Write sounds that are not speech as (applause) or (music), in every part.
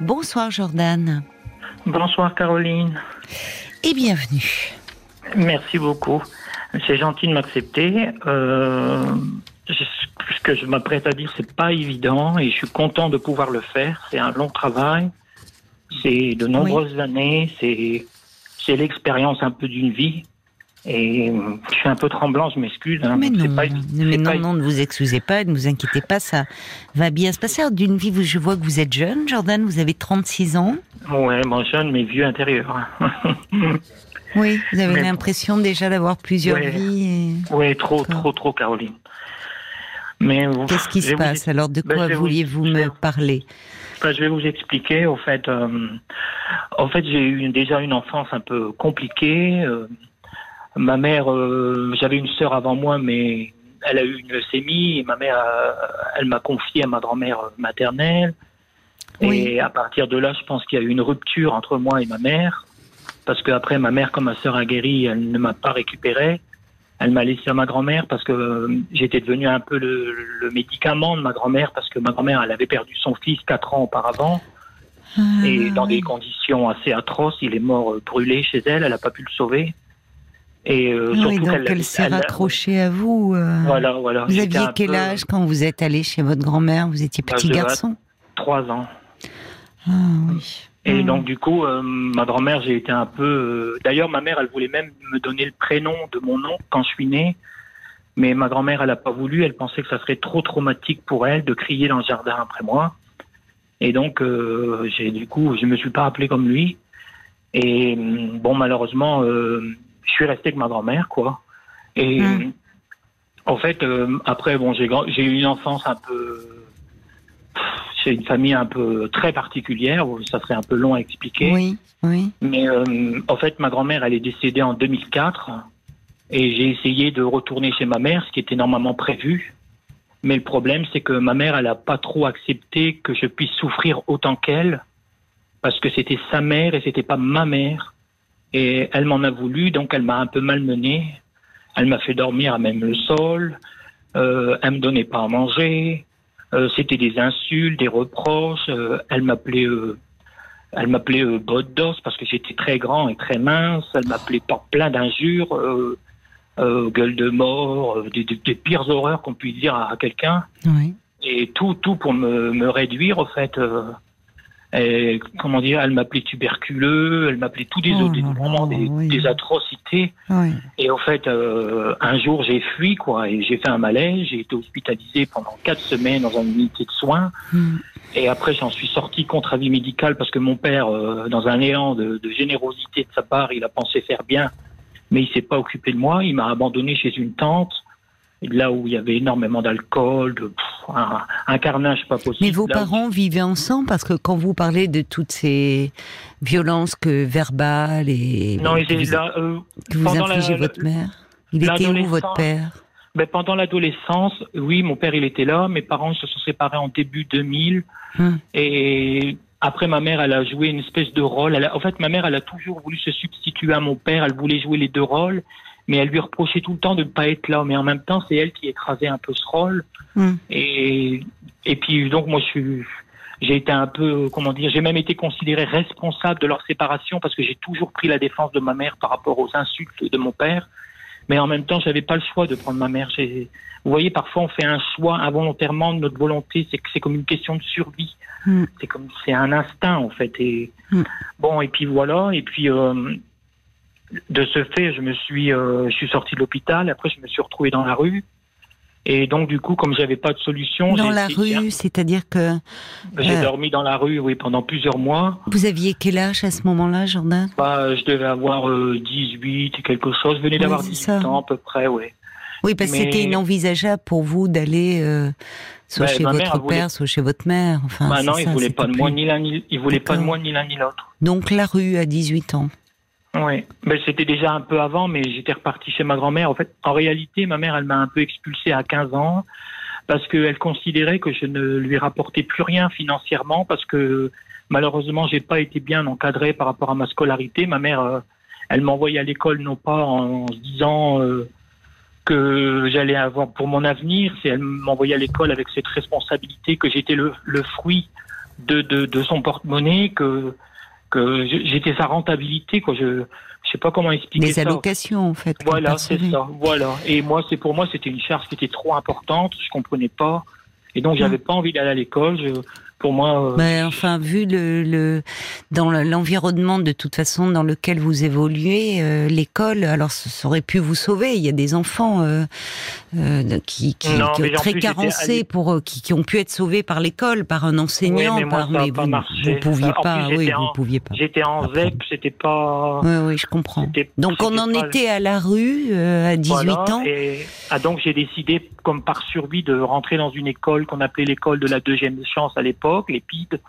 Bonsoir Jordan. Bonsoir Caroline. Et bienvenue. Merci beaucoup. C'est gentil de m'accepter. Euh, ce que je m'apprête à dire, c'est pas évident et je suis content de pouvoir le faire. C'est un long travail. C'est de nombreuses années. C'est, c'est l'expérience un peu d'une vie. Et je suis un peu tremblant, je m'excuse. Hein. mais non, mais non, non, ne vous excusez pas, ne vous inquiétez pas, ça va bien se passer. D'une vie, je vois que vous êtes jeune, Jordan, vous avez 36 ans. Ouais, bon, jeune, mais vieux intérieur. (laughs) oui, vous avez l'impression déjà d'avoir plusieurs vies. Oui, trop, trop, trop, Caroline. Mais Qu'est-ce qui se passe Alors, de ben, quoi vouliez-vous me parler? Ben, Je vais vous expliquer. Au fait, euh, en fait j'ai eu déjà une enfance un peu compliquée. Euh, Ma mère, euh, j'avais une sœur avant moi, mais elle a eu une leucémie. Et ma mère, euh, elle m'a confié à ma grand-mère maternelle. Et à partir de là, je pense qu'il y a eu une rupture entre moi et ma mère. Parce qu'après, ma mère, comme ma sœur a guéri, elle ne m'a pas récupéré. Elle m'a laissé à ma grand-mère parce que euh, j'étais devenu un peu le, le médicament de ma grand-mère parce que ma grand-mère, elle avait perdu son fils quatre ans auparavant. Ah, et dans des conditions assez atroces, il est mort brûlé chez elle, elle n'a pas pu le sauver. Et euh, ah oui, donc elle, s'est raccrochée à vous. Euh. Voilà, voilà. Vous aviez quel âge quand vous êtes allé chez votre grand-mère? Vous étiez petit garçon? Trois ans. Ah oui. Et donc du coup, euh, ma grand-mère, j'ai été un peu. D'ailleurs, ma mère, elle voulait même me donner le prénom de mon oncle quand je suis né, mais ma grand-mère, elle n'a pas voulu. Elle pensait que ça serait trop traumatique pour elle de crier dans le jardin après moi. Et donc, j'ai du coup, je me suis pas appelé comme lui. Et bon, malheureusement, je suis resté avec ma grand-mère, quoi. Et hmm. en fait, euh, après, bon, j'ai j'ai eu une enfance un peu. C'est une famille un peu très particulière. Ça serait un peu long à expliquer. Oui, oui. Mais euh, en fait, ma grand-mère, elle est décédée en 2004. Et j'ai essayé de retourner chez ma mère, ce qui était normalement prévu. Mais le problème, c'est que ma mère, elle n'a pas trop accepté que je puisse souffrir autant qu'elle, parce que c'était sa mère et c'était pas ma mère. Et elle m'en a voulu, donc elle m'a un peu malmené. Elle m'a fait dormir à même le sol. Euh, elle me donnait pas à manger. Euh, C'était des insultes, des reproches. Euh, elle m'appelait, euh, elle m'appelait botte d'os parce que j'étais très grand et très mince. Elle m'appelait par plein d'injures, gueule de mort, des, des, pires horreurs qu'on puisse dire à, quelqu'un. Oui. Et tout, tout pour me, me réduire, au fait. Et, comment dire, elle m'appelait tuberculeux, elle m'appelait tous des, oh des, vraiment des, atrocités. Et au fait, euh, un jour j'ai fui quoi, et j'ai fait un malaise. J'ai été hospitalisé pendant quatre semaines dans une unité de soins. Hmm. Et après, j'en suis sorti contre avis médical parce que mon père, euh, dans un élan de, de, générosité de sa part, il a pensé faire bien, mais il s'est pas occupé de moi. Il m'a abandonné chez une tante là où il y avait énormément d'alcool, un, carnage pas possible. Mais vos parents vivaient ensemble? Parce que quand vous parlez de toutes ces violences que verbales et non, que, là, euh, que vous infligez votre mère, il était où votre père? Ben, pendant l'adolescence, oui, mon père il était là. Mes parents se sont séparés en début 2000 hum. et après, ma mère, elle a joué une espèce de rôle. en fait, ma mère, elle a toujours voulu se substituer à mon père. Elle voulait jouer les deux rôles mais elle lui reprochait tout le temps de ne pas être là. Mais en même temps, c'est elle qui écrasait un peu ce rôle. Hmm. Et, et puis, donc, moi, je suis, j'ai été un peu, comment dire, j'ai même été considéré responsable de leur séparation parce que j'ai toujours pris la défense de ma mère par rapport aux insultes de mon père. Mais en même temps, j'avais pas le choix de prendre ma mère. Vous voyez, parfois, on fait un choix involontairement de notre volonté. C'est c'est comme une question de survie. Hmm. C'est comme, c'est un instinct, en fait. Et hmm. bon, et puis voilà. Et puis, euh, de ce fait, je me suis, euh, je suis sorti de l'hôpital. Après, je me suis retrouvé dans la rue. Et donc, du coup, comme j'avais pas de solution, dans la rue, c'est-à-dire que j'ai euh, dormi dans la rue, oui, pendant plusieurs mois. Vous aviez quel âge à ce moment-là, Jordan? Bah, je devais avoir 18 euh, et quelque chose. Je venais d'avoir 18 ans à peu près, oui. Oui, parce que c'était inenvisageable pour vous d'aller soit chez votre père, soit chez votre mère. Enfin, bah non, il voulait pas de moi ni l'un ni, il voulait pas de moi ni l'un ni l'autre. Donc la rue à 18 ans. Oui, ben, c'était déjà un peu avant, mais j'étais reparti chez ma grand-mère. En fait, en réalité, ma mère, elle m'a un peu expulsé à 15 ans parce qu'elle considérait que je ne lui rapportais plus rien financièrement parce que malheureusement, j'ai pas été bien encadré par rapport à ma scolarité. Ma mère, euh, elle m'envoyait à l'école non pas en, se disant euh, que j'allais avoir pour mon avenir, c'est elle m'envoyait à l'école avec cette responsabilité que j'étais le, fruit de, de son porte-monnaie que que j'étais sa rentabilité quoi. Je je sais pas comment expliquer ça. Des allocations en fait. Voilà, c'est ça. Voilà. Et moi, c'est pour moi, c'était une charge qui était trop importante. Je comprenais pas. Et donc, j'avais pas envie d'aller à l'école. Je, pour moi. Euh, Mais enfin, vu le, le dans l'environnement de toute façon dans lequel vous évoluez, euh, l'école, alors ça aurait pu vous sauver. Il y a des enfants euh, euh qui, qui, non, qui très carencés pour qui, qui, ont pu être sauvés par l'école, par un enseignant, oui, mais par mais vous, vous pouviez pas. oui, vous pouviez pas. J'étais en ZEP, c'était pas. Oui, oui, je comprends. Donc on en était à la rue à 18 voilà, ans. Et ah, donc j'ai décidé, comme par survie, de rentrer dans une école qu'on appelait l'école de la deuxième chance à l'époque les PID.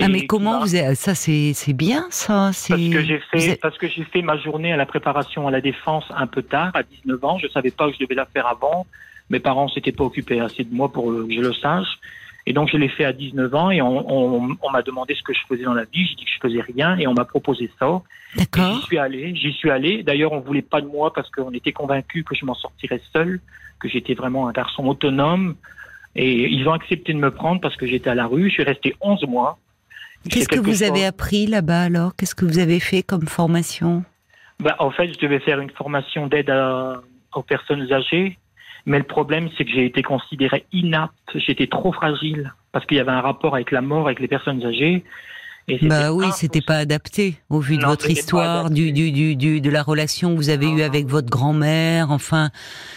Ah mais comment vous avez... ça c'est bien ça parce que j'ai fait parce que j'ai fait ma journée à la préparation à la défense un peu tard à 19 ans. Je savais pas que je devais la faire avant. Mes parents s'étaient pas occupés assez de moi pour que je le sache. Et donc je l'ai fait à 19 ans et on, on, m'a demandé ce que je faisais dans la vie. J'ai dit que je faisais rien et on m'a proposé ça. D'accord. J'y suis allé j'y suis allé. D'ailleurs on voulait pas de moi parce qu'on était convaincus que je m'en sortirais seul que j'étais vraiment un garçon autonome et ils ont accepté de me prendre parce que j'étais à la rue. Je suis resté 11 mois. Qu'est-ce que vous avez appris là-bas alors? Qu'est-ce que vous avez fait comme formation? Bah, En fait, je devais faire une formation d'aide aux personnes âgées. Mais le problème, c'est que j'ai été considéré inapte. J'étais trop fragile parce qu'il y avait un rapport avec la mort, avec les personnes âgées bah oui, c'était pas adapté au vu de votre histoire, du, du, du, du, de la relation que vous avez eue avec votre grand-mère. Enfin,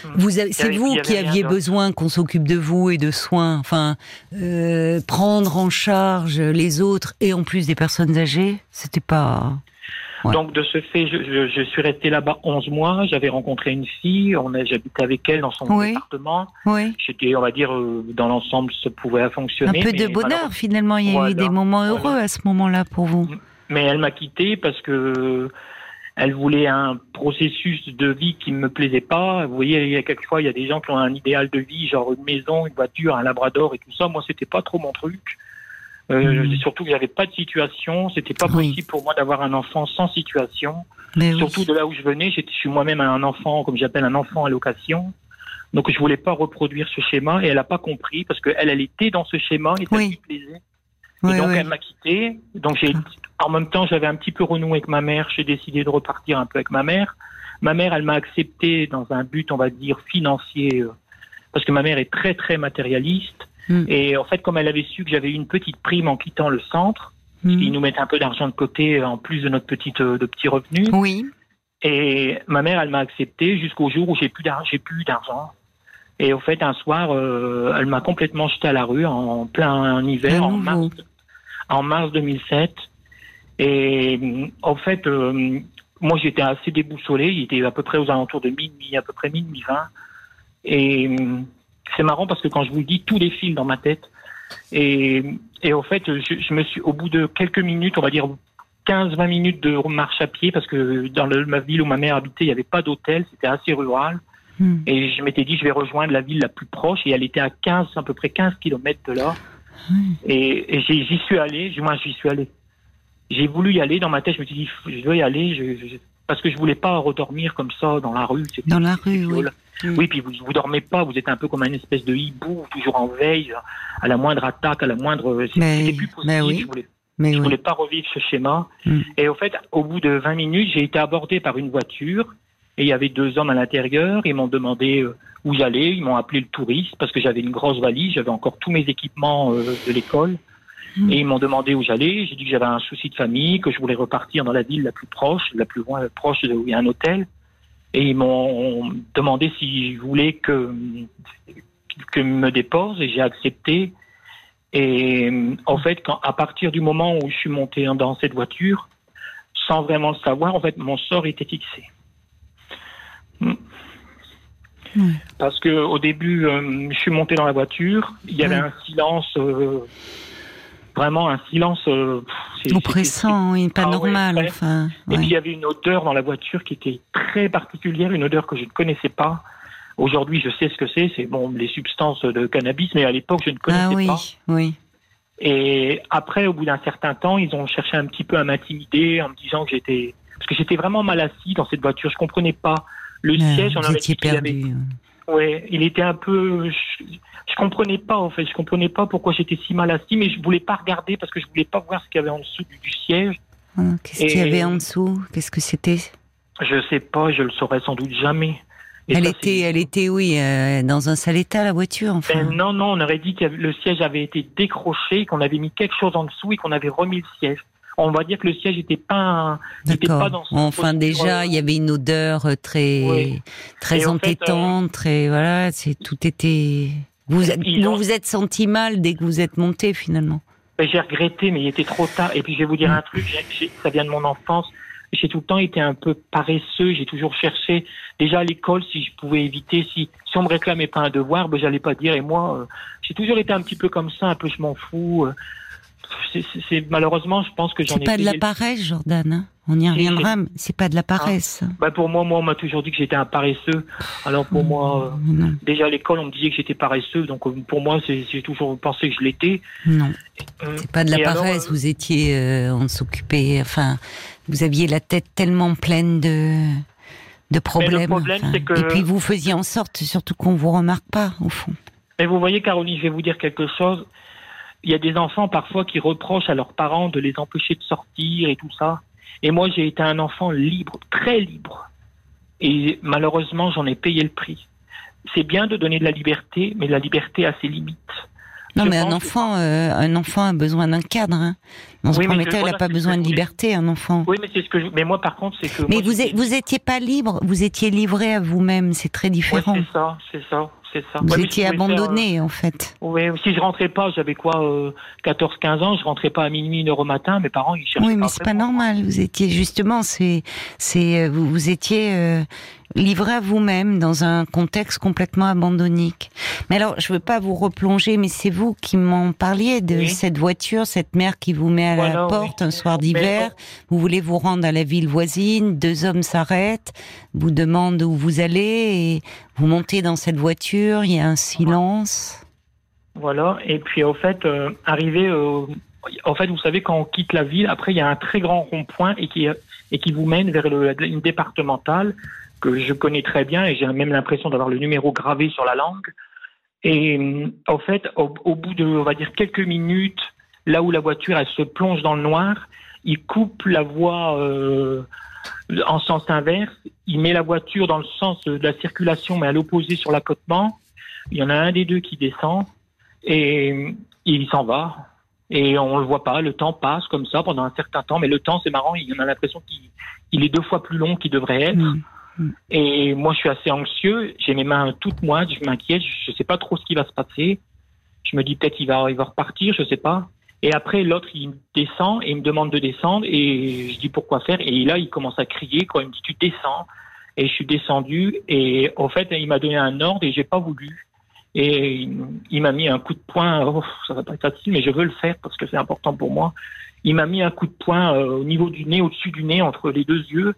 hmm. vous c'est vous qui aviez besoin qu'on s'occupe de vous et de soins. Enfin, euh, prendre en charge les autres et en plus des personnes âgées, c'était pas. Donc de ce fait, je, je, suis resté là-bas 11 mois. J'avais rencontré une fille, on j'habitais avec elle dans son appartement. Oui. J'étais, on va dire, euh, dans l'ensemble, ça pouvait fonctionner. Un peu de bonheur finalement. Il y a eu des moments heureux à ce moment-là pour vous. Mais elle m'a quitté parce que elle voulait un processus de vie qui me plaisait pas. Vous voyez, il y a quelquefois, il y a des gens qui ont un idéal de vie, genre une maison, une voiture, un labrador et tout ça. Moi, c'était pas trop mon truc. Euh, mmh. Surtout que j'avais pas de situation, c'était pas possible pour moi d'avoir un enfant sans situation. Mais surtout de là où je venais, je suis moi-même un enfant, comme j'appelle un enfant à location. Donc je voulais pas reproduire ce schéma et elle a pas compris parce que elle, était dans ce schéma et ça lui plaisait. et donc elle m'a quitté. Donc j'ai, en même temps, j'avais un petit peu renoué avec ma mère. J'ai décidé de repartir un peu avec ma mère. Ma mère, elle m'a accepté dans un but, on va dire, financier, euh, parce que ma mère est très très matérialiste. Hmm. Et en fait, comme elle avait su que j'avais eu une petite prime en quittant le centre, hmm. ils nous mettent un peu d'argent de côté en plus de notre petite de petits revenus. Oui. Et ma mère, elle m'a accepté jusqu'au jour où j'ai plus d'argent. J'ai plus d'argent. Et au fait, un soir, euh, elle m'a complètement jeté à la rue en plein hiver, en mars, en mars 2007. Et en fait, euh, moi, j'étais assez déboussolé. Il était à peu près aux alentours de minuit, à peu près minuit 20. Et c'est marrant parce que quand je vous le dis, tout défile dans ma tête. Et, et au fait, je, je, me suis, au bout de quelques minutes, on va dire 15-20 minutes de marche à pied, parce que dans le, ma ville où ma mère habitait, il n'y avait pas d'hôtel, c'était assez rural. Hmm. Et je m'étais dit, je vais rejoindre la ville la plus proche, et elle était à 15, à peu près 15 kilomètres de là. Hmm. Et, et j'y suis allé, moi j'y suis allé. J'ai voulu y aller dans ma tête, je me suis dit, je dois y aller, je, parce que je voulais pas redormir comme ça dans la rue. Dans la rue, oui. Mm. Oui, puis vous, vous dormez pas, vous êtes un peu comme une espèce de hibou, toujours en veille, à la moindre attaque, à la moindre. C'était plus possible. Mais oui. Je voulais, mais je voulais pas revivre ce schéma. Mm. Et au fait, au bout de 20 minutes, j'ai été abordé par une voiture et il y avait deux hommes à l'intérieur. Ils m'ont demandé euh, où j'allais. Ils m'ont appelé le touriste parce que j'avais une grosse valise, j'avais encore tous mes équipements euh, de l'école. Mm. Et ils m'ont demandé où j'allais. J'ai dit que j'avais un souci de famille, que je voulais repartir dans la ville la plus proche, la plus loin, proche où il y a un hôtel et ils m'ont demandé si je voulais que que me dépose et j'ai accepté. Et en fait, quand, à partir du moment où je suis monté dans cette voiture, sans vraiment le savoir, en fait, mon sort était fixé. Hmm. Parce que au début, euh, je suis monté dans la voiture, il y avait un silence euh, vraiment un silence euh, oppressant, oui, pas ah normal. enfin, Et puis il y avait une odeur dans la voiture qui était très particulière, une odeur que je ne connaissais pas. Aujourd'hui, je sais ce que c'est. C'est bon, les substances de cannabis, mais à l'époque, je ne connaissais ah, oui, pas. Oui. Et après, au bout d'un certain temps, ils ont cherché un petit peu à m'intimider en me disant que j'étais, parce que j'étais vraiment mal assis dans cette voiture. Je comprenais pas le siège. On avait perdu. Ouais, il était un peu. Je, je, comprenais pas en fait, je comprenais pas pourquoi j'étais si mal assis, mais je voulais pas regarder parce que je voulais pas voir ce qu'il y avait en dessous du, siège. Ah, qu'est-ce qu'il y avait en dessous? Qu'est-ce que c'était? Je sais pas, je le saurais sans doute jamais. elle était, elle était, oui, euh, dans un sale état la voiture. Enfin. Ben non, non, on aurait dit que le siège avait été décroché, qu'on avait mis quelque chose en dessous et qu'on avait remis le siège on va dire que le siège n'était pas, pas dans son Enfin, déjà, il y avait une odeur euh, très, très entêtante, euh, très, voilà, c'est, tout était, vous, êtes, vous êtes senti mal dès que vous êtes monté, finalement? Ben, j'ai regretté, mais il était trop tard. Et puis, je vais vous dire un truc, ça vient de mon enfance. J'ai tout le temps été un peu paresseux. J'ai toujours cherché, déjà à l'école, si je pouvais éviter, si, si on me réclamait pas un devoir, ben, j'allais pas dire. Et moi, euh, j'ai toujours été un petit peu comme ça, un peu je m'en fous c'est malheureusement, je pense que j'en ai. C'est pas de la paresse, Jordan. Hein. on y reviendra. C'est pas de la paresse. Ah. Bah pour moi, moi, on m'a toujours dit que j'étais un paresseux. Alors pour moi, euh, déjà à l'école, on me disait que j'étais paresseux. Donc euh, pour moi, j'ai toujours pensé que je l'étais. Non. Euh, c'est pas de la paresse. vous étiez, on s'occupait. Enfin, vous aviez la tête tellement pleine de de problèmes. Et puis vous faisiez en sorte, surtout qu'on vous remarque pas, au fond. Mais vous voyez, Caroline, je vais vous dire quelque chose il y a des enfants parfois qui reprochent à leurs parents de les empêcher de sortir et tout ça. Et moi, j'ai été un enfant libre, très libre. Et malheureusement, j'en ai payé le prix. C'est bien de donner de la liberté, mais la liberté a ses limites. Non, mais un enfant, euh, un enfant a besoin d'un cadre. Hein. Dans ce premier cas, il n'a pas besoin de liberté, un enfant. Oui, mais c'est ce que. Je... Mais moi, par contre, c'est que. Mais vous, vous étiez pas libre, vous étiez livré à vous-même. C'est très différent. c'est ça, c'est ça c'est ça. Vous étiez abandonné, en fait. Oui, si je rentrais pas, j'avais quoi, 14-15 euh, ans, je rentrais pas à minuit, une heure au matin, mes parents, ils cherchaient Oui, mais c'est pas normal. Vous étiez, justement, c'est, c'est, euh, vous, vous étiez euh, livré à vous-même dans un contexte complètement abandonnique. Mais alors, je veux pas vous replonger, mais c'est vous qui m'en parliez de cette voiture, cette mère qui vous met à la porte un soir d'hiver. Vous voulez vous rendre à la ville voisine, deux hommes s'arrêtent, vous demandent où vous allez et vous montez dans cette voiture, il y a un silence. Voilà, et puis au fait, euh, arrivé, euh, en fait, vous savez, quand on quitte la ville, après, il y a un très grand rond-point et qui, et qui vous mène vers le, une départementale que je connais très bien et j'ai même l'impression d'avoir le numéro gravé sur la langue. Et en euh, fait, au, bout de, on va dire, quelques minutes, là où la voiture, elle se plonge dans le noir, il coupe la voie euh, en sens inverse, il met la voiture dans le sens de la circulation, mais à l'opposé sur l'accotement. Il y en a un des deux qui descend et il s'en va. Et on le voit pas, le temps passe comme ça pendant un certain temps, mais le temps, c'est marrant, il en a l'impression qu'il est deux fois plus long qu'il devrait être. Mm. Et moi, je suis assez anxieux. J'ai mes mains toutes moites. Je m'inquiète. Je ne sais pas trop ce qui va se passer. Je me dis peut-être qu'il va, il va repartir. Je ne sais pas. Et après, l'autre, il descend et il me demande de descendre. Et je dis pourquoi faire. Et là, il commence à crier. Quoi. Il me dit tu descends. Et je suis descendu. Et en fait, il m'a donné un ordre et j'ai pas voulu. Et il m'a mis un coup de poing. Oh, ça va pas être facile, mais je veux le faire parce que c'est important pour moi. Il m'a mis un coup de poing euh, au niveau du nez, au-dessus du nez, entre les deux yeux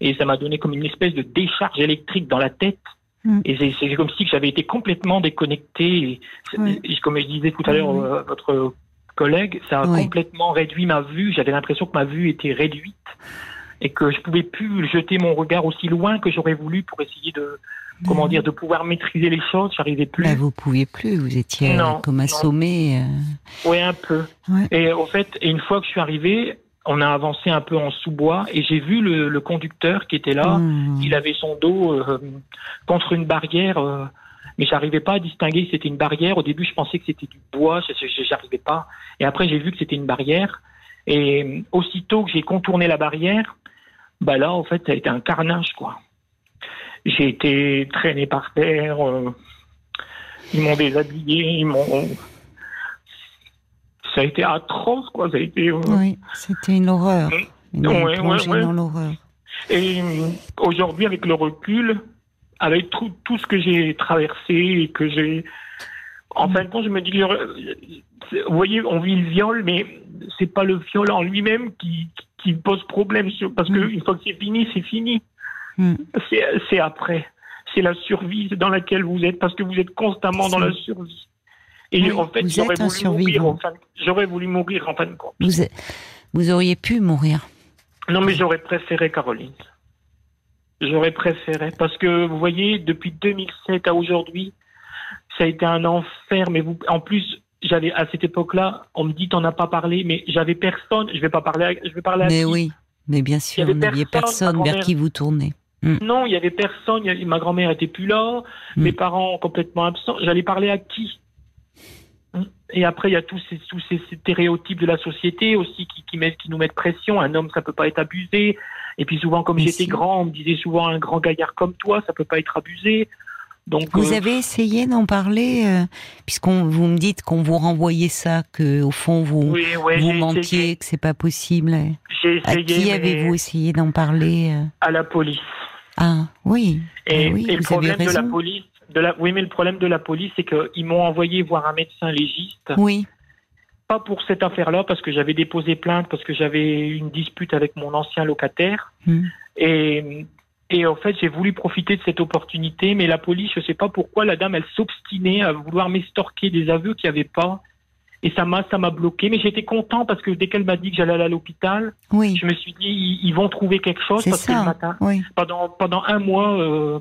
et ça m'a donné comme une espèce de décharge électrique dans la tête. Mm. Et c'est comme si j'avais été complètement déconnecté. comme je disais tout à l'heure, euh, votre collègue, ça a complètement réduit ma vue. J'avais l'impression que ma vue était réduite et que je pouvais plus jeter mon regard aussi loin que j'aurais voulu pour essayer de, comment dire, de pouvoir maîtriser les choses. J'arrivais plus. Bah, vous pouviez plus. Vous étiez euh, comme assommé. Euh. Oui, un peu. Et en fait, une fois que je suis arrivé, on a avancé un peu en sous-bois et j'ai vu le, conducteur qui était là. Mmh. Il avait son dos euh, contre une barrière, euh, mais j'arrivais pas à distinguer si c'était une barrière. Au début, je pensais que c'était du bois, j'arrivais pas. Et après, j'ai vu que c'était une barrière. Et euh, aussitôt que j'ai contourné la barrière, bah là, en fait, ça a été un carnage, quoi. J'ai été traîné par terre. ils m'ont déshabillé, ils m'ont ça a été atroce, quoi. Ça a été. Euh, oui, c'était une horreur. Une ouais, dans l'horreur. Et euh, aujourd'hui, avec le recul, avec tout, tout ce que j'ai traversé et que j'ai. En fin de compte, je me dis, vous voyez, on vit le viol, mais c'est pas le viol en lui-même qui, qui pose problème, parce qu'une mm. fois que c'est fini, c'est fini. Mm. C'est après. C'est la survie dans laquelle vous êtes, parce que vous êtes constamment dans la survie. Et en fait, j'aurais voulu, mourir en fin, j'aurais voulu mourir en fin de compte. Vous, auriez pu mourir. Non, mais j'aurais préféré Caroline. J'aurais préféré. Parce que, vous voyez, depuis 2007 à aujourd'hui, ça a été un enfer. Mais vous, en plus, j'avais à cette époque-là, on me dit t'en as pas parlé, mais j'avais personne. Je vais pas parler. À, je vais parler à Mais oui, mais bien sûr, il n'y avait personne, vers qui vous tournez. Hmm. Non, il y avait personne. ma grand-mère était plus là. Hmm. Mes parents complètement absents. J'allais parler à qui? hmm. Et après, il y a tous ces, tous ces stéréotypes de la société aussi qui, qui, mettent, qui nous mettent pression. Un homme, ça peut pas être abusé. Et puis souvent, comme j'étais grand, on me disait souvent un grand gaillard comme toi, ça peut pas être abusé vous euh, avez essayé d'en parler, euh, puisqu'on vous me dites qu'on vous renvoyait ça, que au fond vous vous mentiez, que c'est pas possible. J'ai essayé. À qui avez-vous essayé d'en parler euh À la police. Ah oui. Et, ah oui, le problème de la police, de la, oui, mais le problème de la police, c'est qu'ils m'ont envoyé voir un médecin légiste. Oui. Pas pour cette affaire-là, parce que j'avais déposé plainte, parce que j'avais une dispute avec mon ancien locataire. Hmm. Et et en fait, j'ai voulu profiter de cette opportunité, mais la police, je ne sais pas pourquoi, la dame, elle s'obstinait à vouloir m'estorquer des aveux qu'il n'y avait pas. Et ça m'a, ça m'a bloqué. Mais j'étais content parce que dès qu'elle m'a dit que j'allais aller à l'hôpital, oui. je me suis dit, ils, vont trouver quelque chose parce que le matin, pendant, pendant un mois, euh,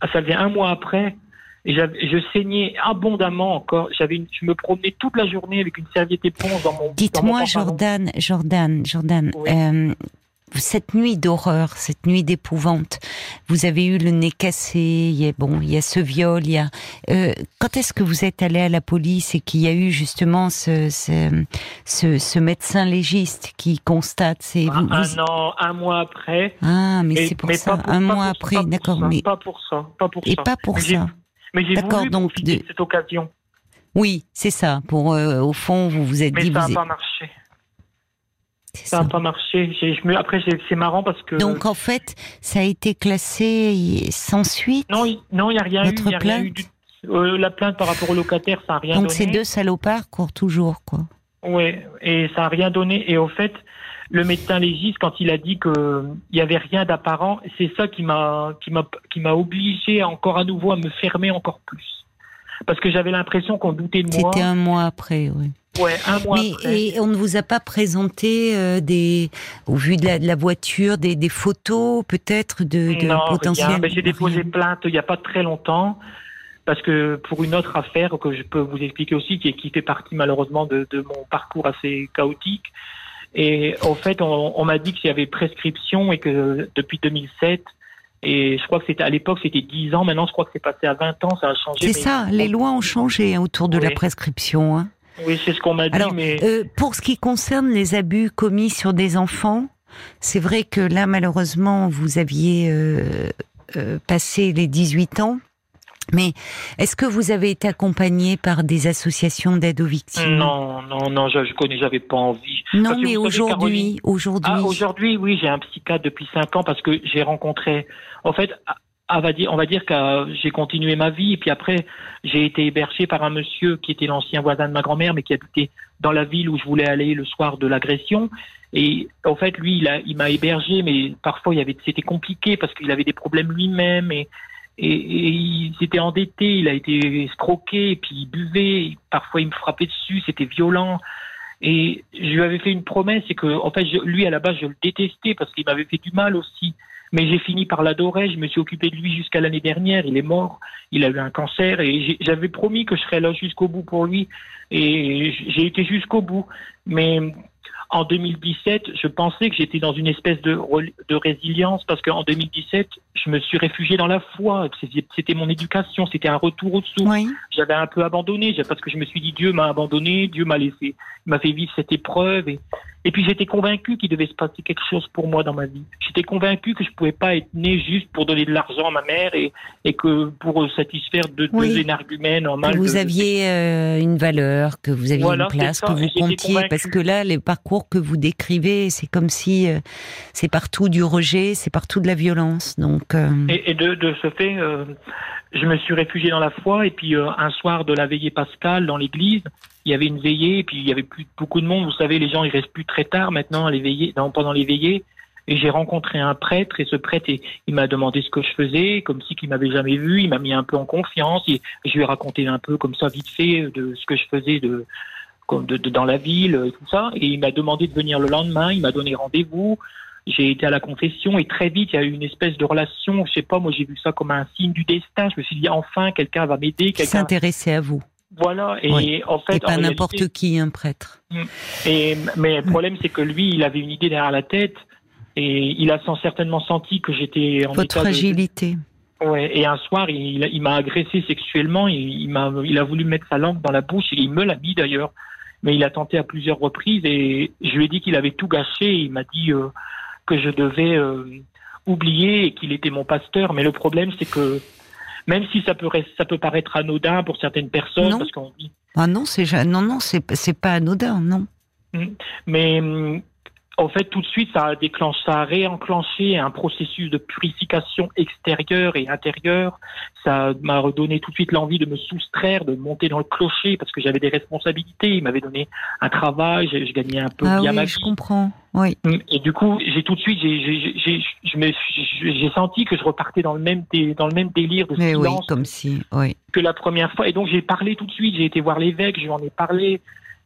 ça faisait un mois après, et je saignais abondamment encore. J'avais, je me promenais toute la journée avec une serviette éponge dans mon. Dites-moi, Jordan, Jordan, Jordan, euh, cette nuit d'horreur, cette nuit d'épouvante, vous avez eu le nez cassé, il y a, bon, il y a ce viol, il y a. Euh, quand est-ce que vous êtes allé à la police et qu'il y a eu justement ce, ce, ce, médecin légiste qui constate c'est un, an, un mois après. Ah, mais c'est pour ça, un mois après, d'accord, mais pas pour ça, pas pour et pas pour ça. Mais j'ai voulu donc de cette occasion. Oui, c'est ça. Pour euh, au fond, vous vous êtes mais dit. ça n'a pas marché. Ça n'a pas marché. Je Après, c'est marrant parce que. Donc, en fait, ça a été classé sans suite Non, non, il n'y a rien eu. Y a rien eu euh, la plainte par rapport au locataire, ça n'a rien donné. Donc, ces deux salopards courent toujours, quoi. Oui, et ça n'a rien donné. Et au fait, le médecin légiste, quand il a dit qu'il n'y avait rien d'apparent, c'est ça qui m'a qui m'a obligé encore à nouveau à me fermer encore plus. Parce que j'avais l'impression qu'on doutait de moi. C'était un mois après, oui. Ouais, un mois Mais, après. Et on ne vous a pas présenté euh, des, au vu de la, de la voiture, des, des photos peut-être de, de non, potentiels. J'ai déposé plainte il n'y a pas très longtemps parce que pour une autre affaire que je peux vous expliquer aussi, qui, qui fait partie malheureusement de, de mon parcours assez chaotique. Et en fait, on, on m'a dit qu'il y avait prescription et que depuis 2007, et je crois que c'était à l'époque c'était 10 ans, maintenant je crois que c'est passé à 20 ans, ça a changé. C'est ça, les lois ont changé hein, autour de la prescription. Hein. Oui, c'est ce qu'on m'a dit. Alors, mais... euh, pour ce qui concerne les abus commis sur des enfants, c'est vrai que là, malheureusement, vous aviez euh, euh, passé les 18 ans. Mais est-ce que vous avez été accompagné par des associations d'aide aux victimes? Non, non, non, je, je connais, j'avais pas envie. Non, mais aujourd'hui, aujourd'hui. Ah, aujourd'hui, oui, j'ai un psychiatre depuis 5 ans parce que j'ai rencontré. En fait, on va dire, on va dire que j'ai continué ma vie et puis après j'ai été hébergé par un monsieur qui était l'ancien voisin de ma grand-mère mais qui habitait dans la ville où je voulais aller le soir de l'agression. Et en fait lui il il m'a hébergé mais parfois il avait c'était compliqué parce qu'il avait des problèmes lui-même et, et, il s'était endetté il a été escroqué et puis il buvait parfois il me frappait dessus c'était violent. Et je lui avais fait une promesse c'est que en fait lui à la base je le détestais parce qu'il m'avait fait du mal aussi mais j'ai fini par l'adorer. Je me suis occupé de lui jusqu'à l'année dernière. Il est mort. Il a eu un cancer et j'avais promis que je serais là jusqu'au bout pour lui. Et j'ai été jusqu'au bout. Mais en 2017, je pensais que j'étais dans une espèce de, de résilience parce qu'en 2017, je me suis réfugié dans la foi. C'était mon éducation, c'était un retour au dessous. J'avais un peu abandonné parce que je me suis dit Dieu m'a abandonné, Dieu m'a laissé, il m'a fait vivre cette épreuve. Et, et puis j'étais convaincu qu'il devait se passer quelque chose pour moi dans ma vie. J'étais convaincu que je pouvais pas être né juste pour donner de l'argent à ma mère et, et que pour satisfaire de deux énergumènes en mal. Que vous aviez euh, une valeur, que vous aviez une place, que vous comptiez. Parce que là, les parcours que vous décrivez, c'est comme si euh, c'est partout du rejet, c'est partout de la violence. Donc. Euh, et, et, de, de ce fait, je me suis réfugié dans la foi et puis un soir de la veillée pascale dans l'église, il y avait une veillée, puis il y avait plus beaucoup de monde. Vous savez, les gens ils restent plus très tard maintenant les veillées, pendant les veillées. Et j'ai rencontré un prêtre et ce prêtre, il m'a demandé ce que je faisais, comme si qu'il m'avait jamais vu. Il m'a mis un peu en confiance et je lui ai raconté un peu comme ça vite fait de ce que je faisais de, de, dans la ville tout ça. Et il m'a demandé de venir le lendemain. Il m'a donné rendez-vous. j'ai été à la confession et très vite, il y a eu une espèce de relation. Je sais pas, moi, j'ai vu ça comme un signe du destin. Je me suis dit, enfin, quelqu'un va m'aider. Quelqu'un s'intéresser à vous. Voilà, et en fait. Et pas n'importe qui, un prêtre. Mm. Et, mais le problème, c'est que lui, il avait une idée derrière la tête et il a certainement senti que j'étais en Votre fragilité. Ouais, et un soir, il, il m'a agressé sexuellement, il, il m'a, il a voulu mettre sa langue dans la bouche, et il me l'a mis d'ailleurs, mais il a tenté à plusieurs reprises, et je lui ai dit qu'il avait tout gâché, il m'a dit euh, que je devais euh, oublier et qu'il était mon pasteur, mais le problème c'est que même si ça peut, ça peut paraître anodin pour certaines personnes, parce qu'on dit... Ah non, c'est non, non, c'est pas anodin, non. Mmh. Mais mmh, en fait, tout de suite, ça a déclenché, ça a réenclenché un processus de purification extérieure et intérieure. Ça m'a redonné tout de suite l'envie de me soustraire, de monter dans le clocher parce que j'avais des responsabilités. Il m'avait donné un travail, je gagnais un peu ah bien oui, ma vie. je comprends. Oui. Mm. Et du coup, j'ai tout de suite, j'ai senti que je repartais dans le même, dans le même délire de Mais silence oui, comme si, oui. que la première fois. Et donc, j'ai parlé tout de suite. J'ai été voir l'évêque, je lui en ai parlé.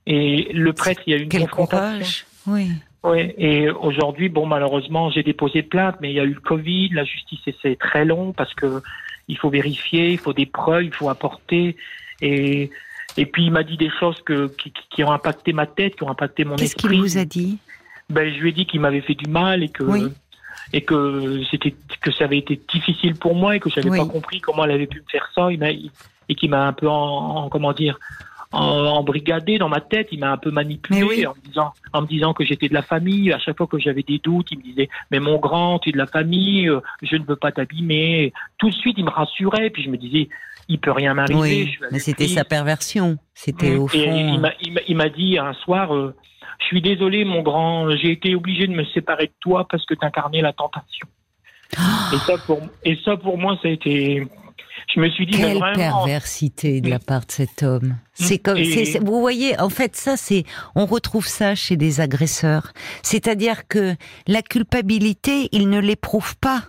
Et le prêtre, il y a eu une Quel confrontation. courage. Oui. Oui, et aujourd'hui, bon, malheureusement, j'ai déposé plainte, mais il y a eu le Covid, la justice, c'est très long parce que il faut vérifier, il faut des preuves, il faut apporter, et et puis il m'a dit des choses que qui, qui ont impacté ma tête, qui ont impacté mon Qu'est-ce esprit. qu'il vous a dit? Ben, je lui ai dit qu'il m'avait fait du mal et que Oui. et que c'était que ça avait été difficile pour moi et que j'avais Oui. pas compris comment elle avait pu me faire ça. Il m'a et qui m'a un peu en, en- comment dire embrigadé dans ma tête, il m'a un peu manipulé oui. en me disant en me disant que j'étais de la famille. À chaque fois que j'avais des doutes, il me disait mais mon grand, tu es de la famille, euh, je ne veux pas t'abîmer. Tout de suite, il me rassurait. Puis je me disais il peut rien m'arriver. Oui, mais c'était sa perversion. C'était au Et il fond. m'a- il m'a- il m'a dit un soir, euh, je suis désolé mon grand, j'ai été obligé de me séparer de toi parce que tu incarnais la tentation. (gasps) et, ça pour, et ça pour moi, ça a été... Je me suis dit, mais Quelle vraiment... perversité de la part de cet homme. C'est comme, Et- c'est- c'est- vous voyez, en fait, ça, c'est, on retrouve ça chez des agresseurs. C'est-à-dire que la culpabilité, ils ne l'éprouvent pas.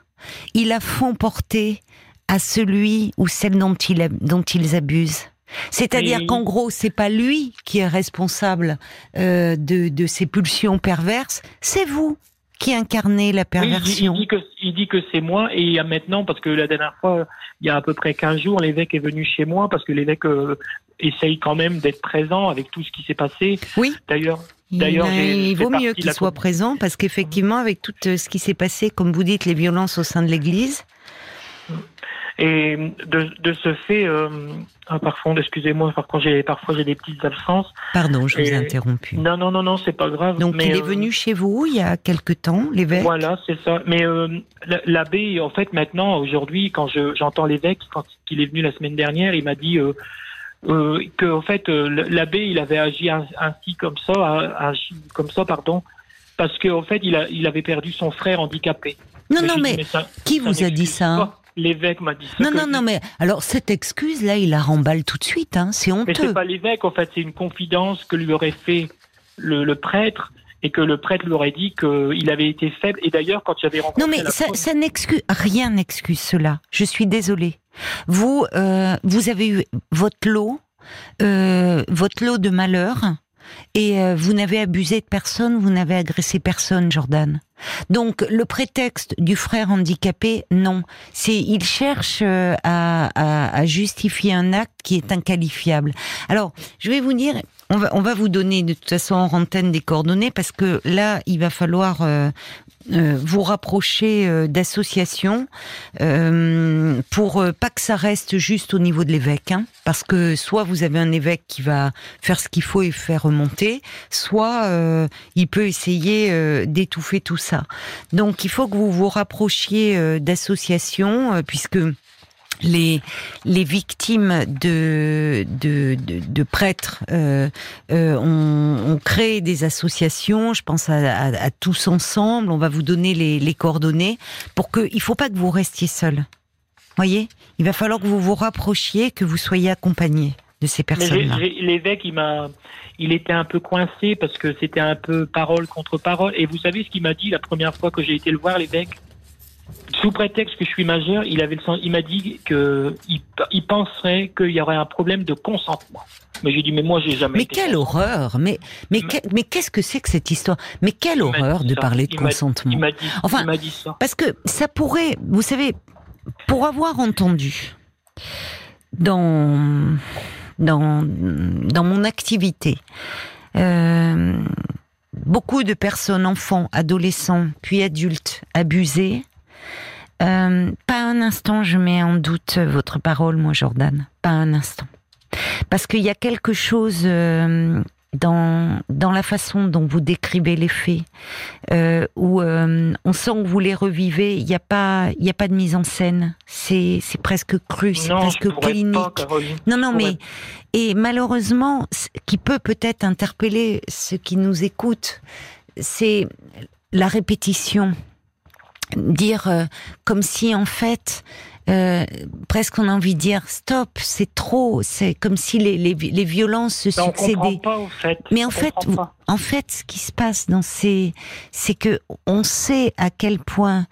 Ils la font porter à celui ou celle dont, il, ils abusent. C'est-à-dire qu'en gros, c'est pas lui qui est responsable euh, de, de ces pulsions perverses, c'est vous qui incarnez la Oui, il, dit- perversion. il dit que, il c'est moi et il y a maintenant, parce que la dernière fois, il y a à peu près 15 jours, l'évêque est venu chez moi parce que l'évêque euh, essaye quand même d'être présent avec tout ce qui s'est passé. Oui. D'ailleurs, Il, D'ailleurs, il fait vaut mieux qu'il soit présent parce qu'effectivement, avec tout euh, ce qui s'est passé, comme vous dites, les violences au sein de l'Église, Et de, de ce fait, euh, ah, parfois, excusez-moi, parfois j'ai parfois j'ai des petites absences. pardon, je vous ai interrompu. Non, non, non, non, c'est pas grave. Donc mais, il est euh, venu chez vous il y a quelque temps, l'évêque? Voilà, c'est ça. Mais euh, l'abbé, en fait, maintenant, aujourd'hui, quand je- j'entends l'évêque, quand il est venu la semaine dernière, il m'a dit que, en fait, l'abbé, il avait agi ain- ainsi comme ça, agi comme ça, pardon, parce qu'en fait, il, a, il avait perdu son frère handicapé. Non, non, mais ça- qui ça vous a dit ça? L'évêque m'a dit ça. Non, non, non, mais alors cette excuse-là, il la remballe tout de suite, hein, c'est Mais honteux. c'est pas l'évêque, en fait, c'est une confidence que lui aurait fait le, le prêtre et que le prêtre lui aurait dit qu'il avait été faible. Et d'ailleurs, quand j'avais rencontré Non, mais la ça, première- ça n'excuse rien, n'excuse cela. Je suis désolée. Vous, euh, vous avez eu votre lot, euh, votre lot de malheurs, et euh, vous n'avez abusé de personne, vous n'avez agressé personne, Jordan. Donc le prétexte du frère handicapé, non. C'est il cherche euh, à, justifier un acte qui est inqualifiable. Alors je vais vous dire, on va, on va vous donner de toute façon en antenne des coordonnées parce que là il va falloir euh, euh, vous rapprocher euh, d'associations euh, pour euh, pas que ça reste juste au niveau de l'évêque, hein, parce que soit vous avez un évêque qui va faire ce qu'il faut et faire remonter, soit euh, il peut essayer d'étouffer tout ça. Donc il faut que vous vous rapprochiez d'associations, puisque les, les victimes de, de, de, de prêtres euh, euh, ont, ont créé des associations, je pense à, à, à tous ensemble, on va vous donner les, les coordonnées, pour que il faut pas que vous restiez seul. Voyez Il va falloir que vous vous rapprochiez, que vous soyez accompagné de ces personnes-là. l'évêque, il m'a, il était un peu coincé parce que c'était un peu parole contre parole. Et vous savez ce qu'il m'a dit la première fois que j'ai été le voir, l'évêque? Sous prétexte que je suis majeur, il avait le sens, il m'a dit que il, il penserait qu'il y aurait un problème de consentement. Mais j'ai dit, mais moi, j'ai jamais. Mais quelle horreur Mais mais mais, qu'est-ce que c'est que cette histoire? Mais quelle horreur de parler de consentement. Il m'a dit, enfin, dit ça. Parce que ça pourrait, vous savez, pour avoir entendu dans dans dans mon activité. Euh, beaucoup de personnes, enfants, adolescents, puis adultes, abusés. Euh, pas un instant je mets en doute votre parole, moi, Jordan. Pas un instant. Parce qu'il y a quelque chose euh, dans, dans la façon dont vous décrivez les faits, euh, où euh, on sent que vous les revivez, il n'y a, pas, il a pas de mise en scène. C'est presque cru, c'est presque clinique. non, non, mais. Et malheureusement, ce qui peut peut-être interpeller ceux qui nous écoutent, c'est la répétition. Dire comme si en fait euh, presque on a envie de dire stop, c'est trop, c'est comme si les, les, les violences se succédaient. Mais en fait, en fait, ce qui se passe dans ces, c'est que on sait à quel point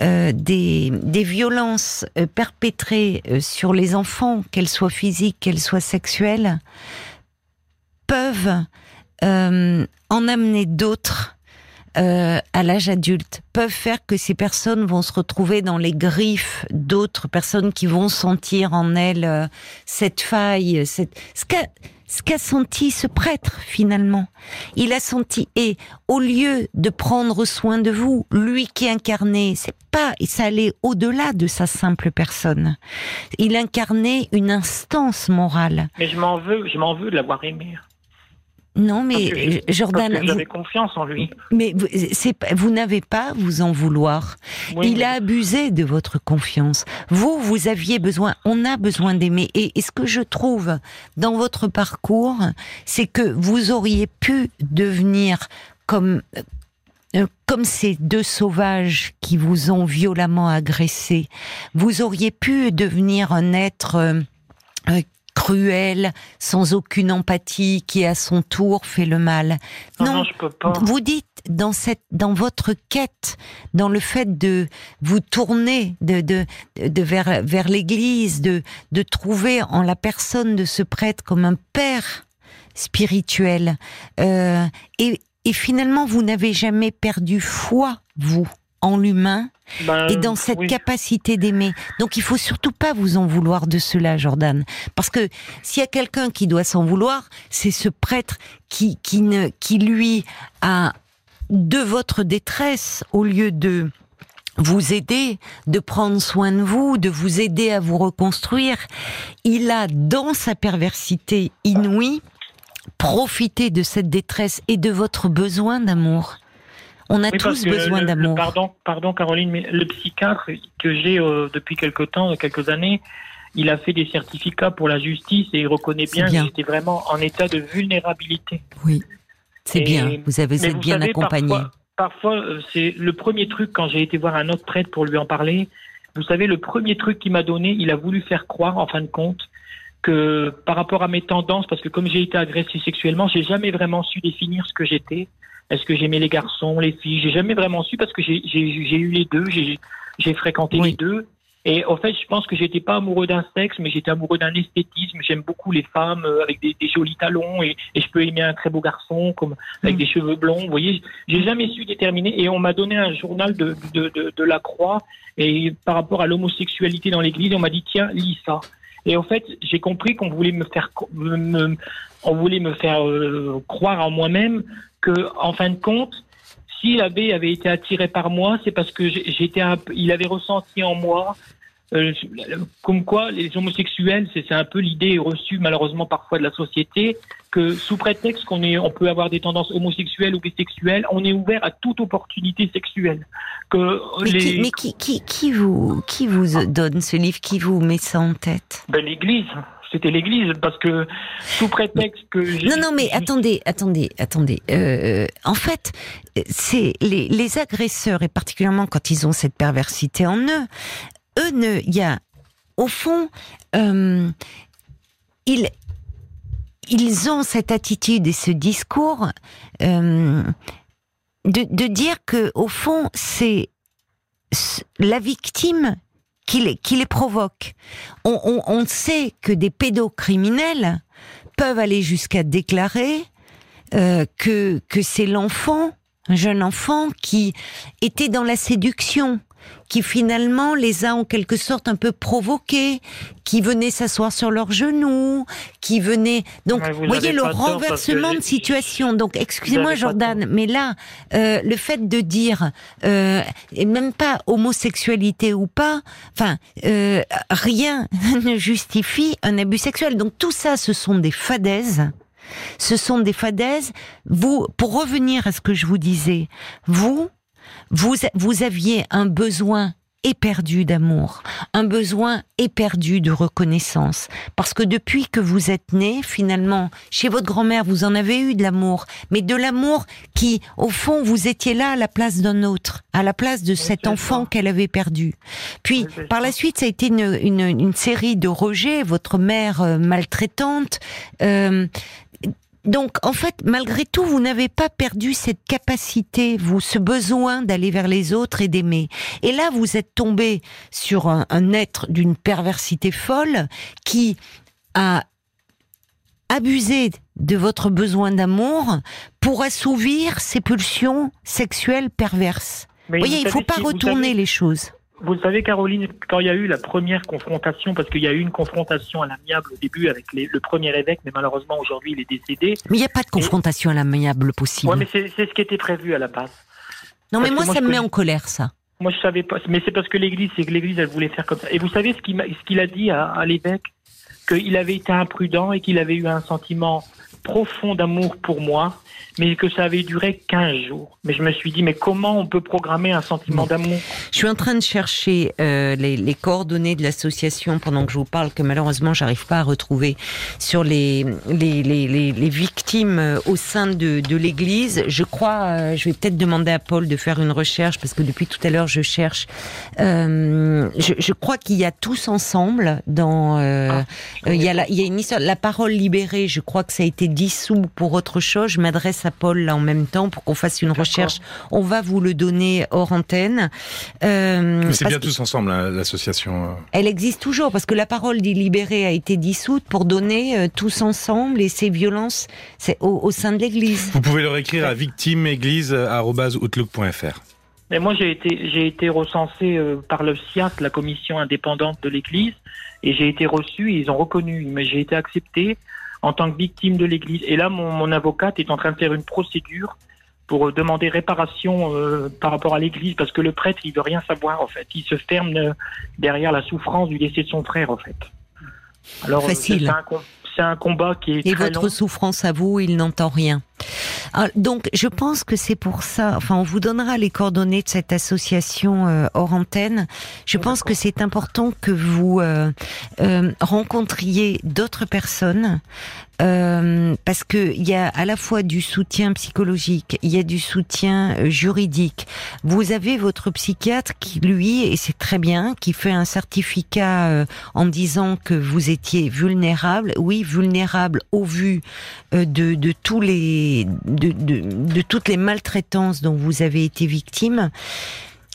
euh, des, des violences euh, perpétrées euh, sur les enfants, qu'elles soient physiques, qu'elles soient sexuelles, peuvent euh, en amener d'autres euh, à l'âge adulte peuvent faire que ces personnes vont se retrouver dans les griffes d'autres personnes qui vont sentir en elles euh, cette faille, cette... ce qu'a ce qu'a senti ce prêtre finalement. Il a senti et au lieu de prendre soin de vous, lui qui incarnait, c'est pas ça allait au-delà de sa simple personne. Il incarnait une instance morale. Mais je m'en veux, je m'en veux de l'avoir aimé. Non, mais Jordan. J'avais confiance en lui. Mais vous, vous n'avez pas à vous en vouloir. Il a abusé de votre confiance. Vous, vous aviez besoin. On a besoin d'aimer. Et, ce que je trouve dans votre parcours, c'est que vous auriez pu devenir comme euh, comme ces deux sauvages qui vous ont violemment agressé, vous auriez pu devenir un être euh, euh, cruel, sans aucune empathie, qui à son tour fait le mal. Non, je peux pas. vous dites dans cette, dans votre quête, dans le fait de vous tourner de, de, de vers, vers l'Église, de, de trouver en la personne de ce prêtre comme un père spirituel, euh, et, et finalement vous n'avez jamais perdu foi, vous, en l'humain ben, et dans cette capacité d'aimer. Donc il faut surtout pas vous en vouloir de cela, Jordan, parce que s'il y a quelqu'un qui doit s'en vouloir, c'est ce prêtre qui qui ne qui lui a de votre détresse au lieu de vous aider, de prendre soin de vous, de vous aider à vous reconstruire. Il a, dans sa perversité inouïe, profité de cette détresse et de votre besoin d'amour. On a tous besoin d'amour. Pardon, pardon Caroline, mais le psychiatre que j'ai euh, depuis quelque temps, quelques années, il a fait des certificats pour la justice et il reconnaît bien, qu'il était vraiment en état de vulnérabilité. Oui, c'est bien. Vous avez été bien accompagné. Parfois, euh, c'est le premier truc quand j'ai été voir un autre prêtre pour lui en parler. Vous savez, le premier truc qu'il m'a donné, il a voulu faire croire, en fin de compte, que par rapport à mes tendances, parce que comme j'ai été agressé sexuellement, j'ai jamais vraiment su définir ce que j'étais. Est-ce que j'aimais les garçons, les filles? J'ai jamais vraiment su parce que j'ai eu les deux, j'ai fréquenté les deux. Et en fait, je pense que j'étais pas amoureux d'un sexe, mais j'étais amoureux d'un esthétisme. J'aime beaucoup les femmes euh, avec des, des jolis talons et, et, je peux aimer un très beau garçon comme avec mm. des cheveux blonds. Vous voyez, j'ai jamais su déterminer. Et on m'a donné un journal de, de, de, de la Croix et par rapport à l'homosexualité dans l'Église, on m'a dit tiens lis ça. Et en fait, j'ai compris qu'on voulait me faire, me, on voulait me faire euh, croire en moi-même que, en fin de compte, si l'abbé avait été attiré par moi, c'est parce que j'étais, il avait ressenti en moi euh, comme quoi les homosexuels, c'est un peu l'idée reçue malheureusement parfois de la société que sous prétexte qu'on est, on peut avoir des tendances homosexuelles ou bisexuelles, on est ouvert à toute opportunité sexuelle. Que mais, qui, mais qui, qui, qui, vous qui vous donne ce livre, qui vous met ça en tête? Ben, L'Église c'était l'Église, parce que sous prétexte que non non mais attendez attendez attendez. Euh, en fait c'est les, les agresseurs et particulièrement quand ils ont cette perversité en eux eux ne il y a au fond euh, ils ils ont cette attitude et ce discours euh, de, de dire que au fond c'est la victime qui les, qui les provoque. On, sait que des pédocriminels peuvent aller jusqu'à déclarer euh, que c'est l'enfant, un jeune enfant qui était dans la séduction qui finalement les a en quelque sorte un peu provoqués, qui venaient s'asseoir sur leurs genoux, qui venaient donc vous voyez le renversement de situation. Donc excusez-moi Jordan, mais là euh, le fait de dire euh, et même pas homosexualité ou pas, enfin euh, rien (laughs) ne justifie un abus sexuel. Donc tout ça, ce sont des fadaises. Ce sont des fadaises. Vous, pour revenir à ce que je vous disais, vous, vous, vous aviez un besoin éperdu d'amour, un besoin éperdu de reconnaissance. Parce que depuis que vous êtes né, finalement, chez votre grand-mère, vous en avez eu de l'amour, mais de l'amour qui, au fond, vous étiez là à la place d'un autre, à la place de cet enfant qu'elle avait perdu. Puis, par la suite, ça a été une, une, série de rejets, votre mère euh, maltraitante, euh, donc, en fait, malgré tout, vous n'avez pas perdu cette capacité, vous, ce besoin d'aller vers les autres et d'aimer. Et là, vous êtes tombé sur un, être d'une perversité folle qui a abusé de votre besoin d'amour pour assouvir ses pulsions sexuelles perverses. vous voyez, il ne faut pas retourner les choses. Vous savez, Caroline, quand il y a eu la première confrontation, parce qu'il y a eu une confrontation à l'amiable au début avec le premier évêque, mais malheureusement aujourd'hui il est décédé. Mais il n'y a pas de confrontation à l'amiable possible. Oui, mais c'est ce qui était prévu à la base. Non, mais moi, ça me met en colère, ça. Moi, je savais pas. Mais c'est parce que l'Église, c'est que l'Église, elle voulait faire comme ça. Et vous savez ce qu'il a dit à, à l'évêque? Qu'il avait été imprudent et qu'il avait eu un sentiment profond d'amour pour moi mais que ça avait duré 15 jours. Mais je me suis dit, mais comment on peut programmer un sentiment d'amour Je suis en train de chercher euh, les, les, coordonnées de l'association pendant que je vous parle, que malheureusement j'arrive pas à retrouver sur les, les, les, les victimes euh, au sein de, de l'Église. Je crois, euh, je vais peut-être demander à Paul de faire une recherche parce que depuis tout à l'heure je cherche. Euh, je, je, crois qu'il y a tous ensemble dans. Ah, il y a la, il y a une histoire, la parole libérée. Je crois que ça a été dissous pour autre chose. Je m'adresse à Paul là en même temps pour qu'on fasse une recherche. On va vous le donner hors antenne. Euh, c'est bien tous ensemble hein, l'association. Euh. Elle existe toujours parce que la parole libérée a été dissoute pour donner euh, tous ensemble et ces violences c'est au, sein de l'Église. Vous pouvez leur écrire à victimeéglise@outlook.fr. Mais moi, j'ai été, j'ai été recensé euh, par le CIAS, la commission indépendante de l'Église, et j'ai été reçu, et ils ont reconnu, mais j'ai été accepté en tant que victime de l'Église. Et là, mon, mon, avocate est en train de faire une procédure pour demander réparation euh, par rapport à l'Église, parce que le prêtre, il veut rien savoir, en fait. Il se ferme euh, derrière la souffrance du décès de son frère, en fait. Alors, Facile. C'est un, combat qui est Et votre souffrance à vous, il n'entend rien. Ah, donc, je pense que c'est pour ça. Enfin, on vous donnera les coordonnées de cette association euh, hors antenne. Je pense que c'est important que vous euh, euh, rencontriez d'autres personnes euh, parce que il y a à la fois du soutien psychologique, il y a du soutien juridique. Vous avez votre psychiatre qui lui, et c'est très bien, qui fait un certificat en disant que vous étiez vulnérable. Oui, vulnérable au vu de, de tous les de, de, de toutes les maltraitances dont vous avez été victime.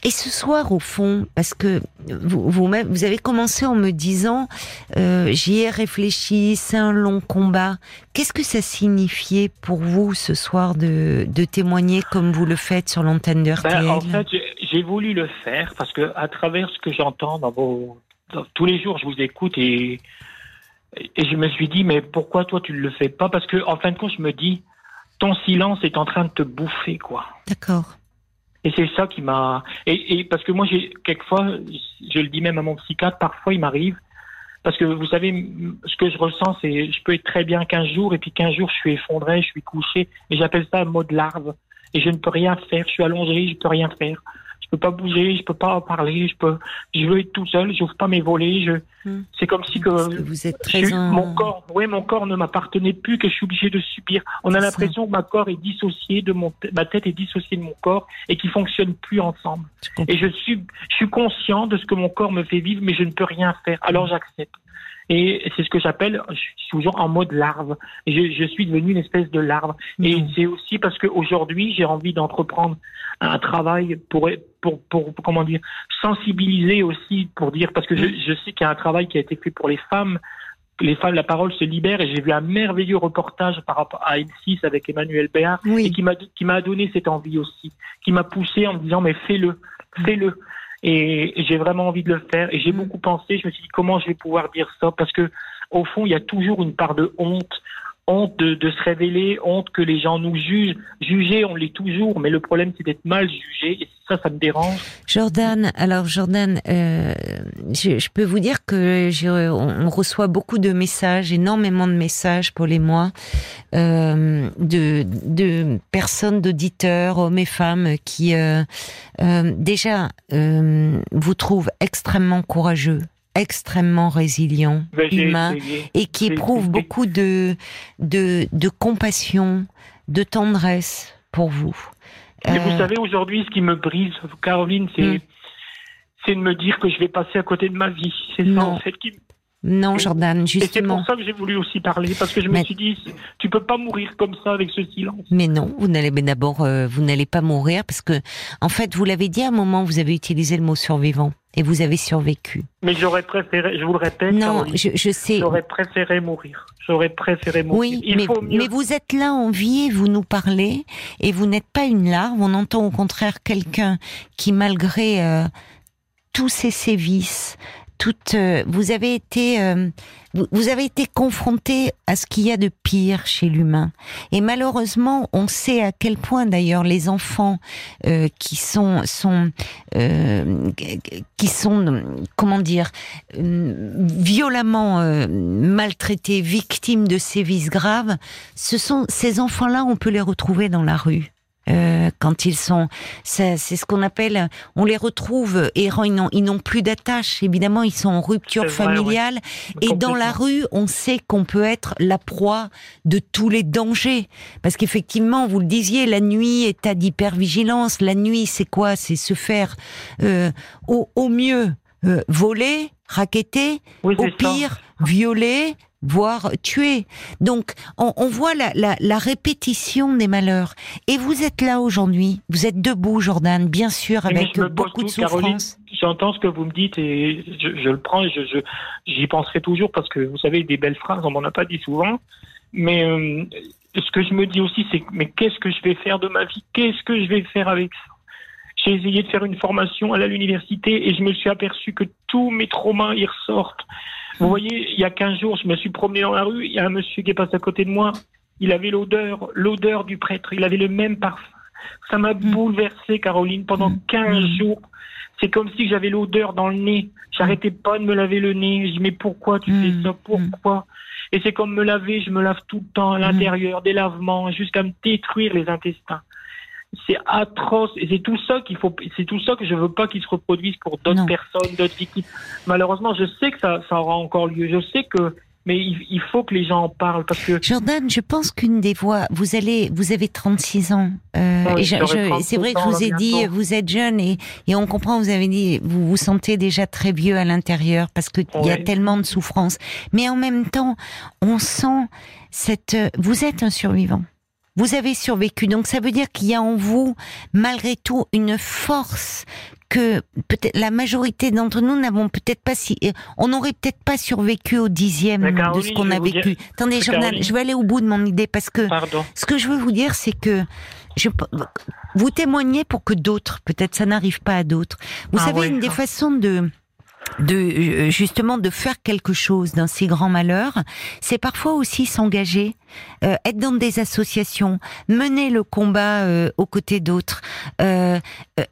Et ce soir, au fond, parce que vous, vous, vous avez commencé en me disant, euh, j'y ai réfléchi, c'est un long combat. Qu'est-ce que ça signifiait pour vous ce soir de, de témoigner comme vous le faites sur l'antenne de ben, En fait, j'ai voulu le faire parce que à travers ce que j'entends dans vos, tous les jours, je vous écoute et et je me suis dit, mais pourquoi toi tu ne le fais pas? Parce que en fin de compte, je me dis, ton silence est en train de te bouffer, quoi. D'accord. Et c'est ça qui m'a. Et, et, parce que moi, j'ai quelquefois, je le dis même à mon psychiatre, parfois il m'arrive. Parce que vous savez, ce que je ressens, c'est je peux être très bien 15 jours et puis 15 jours je suis effondré, je suis couché et j'appelle ça un mode larve. Et je ne peux rien faire, je suis allongé, je peux rien faire peux pas bouger, je peux pas parler, je peux, je veux être tout seul, j'ouvre pas mes volets, je, hmm. c'est comme si que, vous êtes très mon corps, oui, mon corps ne m'appartenait plus, que je suis obligé de subir. On a l'impression que ma corps est dissocié de mon, ma tête est dissociée de mon corps et qu'ils fonctionnent plus ensemble. et je suis, je suis conscient de ce que mon corps me fait vivre, mais je ne peux rien faire. Alors j'accepte. Et c'est ce que j'appelle, je suis toujours en mode larve. Je, je suis devenu une espèce de larve. Et hmm. c'est aussi parce qu'aujourd'hui, j'ai envie d'entreprendre un travail pour, pour, pour, comment dire, sensibiliser aussi, pour dire, parce que je, je sais qu'il y a un travail qui a été fait pour les femmes, les femmes, la parole se libère et j'ai vu un merveilleux reportage par rapport à M6 avec Emmanuel Béard et qui m'a qui m'a donné cette envie aussi, qui m'a poussé en me disant mais fais-le, fais-le. Et j'ai vraiment envie de le faire et j'ai mm. beaucoup pensé. Je me suis dit comment je vais pouvoir dire ça? Parce que au fond il y a toujours une part de honte honte de, se révéler, honte que les gens nous jugent. Juger, on l'est toujours, mais le problème c'est d'être mal jugé, et ça, ça me dérange. Jordan, alors Jordan, euh, je, peux vous dire que on, reçoit beaucoup de messages, énormément de messages pour les mois, euh, de, de personnes, d'auditeurs, hommes et femmes, qui euh, déjà vous trouvent extrêmement courageux extrêmement résilient, ben, humain, et qui éprouve beaucoup de, de, de compassion, de tendresse pour vous. Mais vous euh, savez, aujourd'hui, ce qui me brise, Caroline, c'est hmm. c'est de me dire que je vais passer à côté de ma vie. C'est ça, en fait, qui, non, Jordan, justement. Et c'est pour ça que j'ai voulu aussi parler, parce que je me suis dit, tu peux pas mourir comme ça avec ce silence. Mais non, vous n'allez d'abord, euh, vous n'allez pas mourir, parce que, en fait, vous l'avez dit à un moment, vous avez utilisé le mot survivant, et vous avez survécu. Mais j'aurais préféré, je vous le répète. Non, je, sais. J'aurais préféré mourir. J'aurais préféré mourir. Oui, mais, mais, vous êtes là en vie et vous nous parlez, et vous n'êtes pas une larve. On entend au contraire quelqu'un qui, malgré euh, tous ses sévices, euh, vous avez été, euh, vous, avez été confronté à ce qu'il y a de pire chez l'humain. Et malheureusement, on sait à quel point d'ailleurs les enfants euh, qui sont, sont, qui sont, comment dire, violemment maltraités, victimes de sévices graves, ce sont ces enfants-là, on peut les retrouver dans la rue. Euh, quand ils sont, c'est ce qu'on appelle, on les retrouve errants, ils n'ont plus d'attache. Évidemment, ils sont en rupture familiale et dans la rue, on sait qu'on peut être la proie de tous les dangers. Parce qu'effectivement, vous le disiez, la nuit, état d'hypervigilance. La nuit, c'est quoi? C'est se faire euh, au, au, mieux euh, voler, raqueter, au pire violer, voire tuer. Donc, on, voit la, répétition des malheurs. Et vous êtes là aujourd'hui, vous êtes debout, Jordan, bien sûr, avec beaucoup de souffrance. J'entends ce que vous me dites et je, le prends et je, j'y penserai toujours parce que vous savez, des belles phrases, on m'en a pas dit souvent. Mais euh, ce que je me dis aussi, c'est mais qu'est-ce que je vais faire de ma vie? Qu'est-ce que je vais faire avec ça? J'ai essayé de faire une formation à l'université et je me suis aperçu que tous mes traumas y ressortent. Vous voyez, il y a 15 jours, je me suis promené dans la rue, il y a un monsieur qui est passé à côté de moi, il avait l'odeur, l'odeur du prêtre, il avait le même parfum. Ça m'a mm. bouleversé, Caroline, pendant 15 mm. mm. jours. C'est comme si j'avais l'odeur dans le nez. J'arrêtais pas de me laver le nez. Je dis, mais pourquoi tu fais ça? Pourquoi? Et c'est comme me laver, je me lave tout le temps à l'intérieur, des lavements, jusqu'à me détruire les intestins c'est atroce et c'est tout ça qu'il faut c'est tout ça que je veux pas qu'il se reproduise pour d'autres personnes d'autres victimes malheureusement je sais que ça, ça aura encore lieu je sais que mais il, faut que les gens en parlent parce que Jordan, je pense qu'une des voix, vous allez, vous avez 36 ans. Euh, c'est vrai que je vous ai dit, vous êtes jeune et, et on comprend. Vous avez dit, vous vous sentez déjà très vieux à l'intérieur parce que il y a tellement de souffrance. Mais en même temps, on sent cette. Vous êtes un survivant. Vous avez survécu, donc ça veut dire qu'il y a en vous, malgré tout, une force que peut-être la majorité d'entre nous n'avons peut-être pas si, on n'aurait peut-être pas survécu au dixième de ce qu'on a vécu. Attendez, je vais aller au bout de mon idée parce que ce que je veux vous dire, c'est que je, vous témoignez pour que d'autres, peut-être ça n'arrive pas à d'autres. Vous ah savez, une des façons de de euh, justement de faire quelque chose d'un si grand malheur, c'est parfois aussi s'engager, euh, être dans des associations, mener le combat euh, aux côtés d'autres, ne,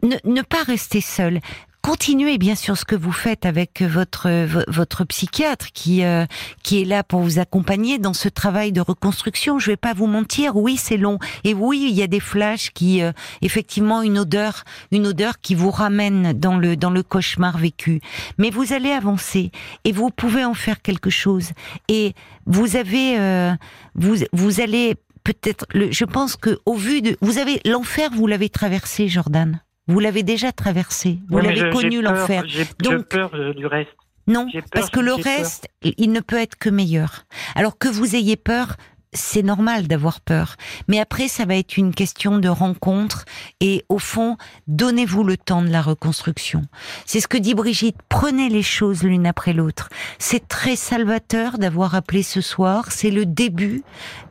ne, pas rester seul continuez bien sûr ce que vous faites avec votre votre psychiatre qui euh, qui est là pour vous accompagner dans ce travail de reconstruction. Je vais pas vous mentir, oui c'est long et oui il y a des flashs qui euh, effectivement une odeur une odeur qui vous ramène dans le dans le cauchemar vécu. Mais vous allez avancer et vous pouvez en faire quelque chose et vous avez euh, vous vous allez peut-être je pense que au vu de vous avez l'enfer vous l'avez traversé Jordan. Vous l'avez déjà traversé. Vous l'avez connu l'enfer. J'ai peur du reste. Non, parce que le reste, il ne peut être que meilleur. Alors que vous ayez peur, c'est normal d'avoir peur. Mais après, ça va être une question de rencontre et au fond, donnez-vous le temps de la reconstruction. C'est ce que dit Brigitte, prenez les choses l'une après l'autre. C'est très salvateur d'avoir appelé ce soir, c'est le début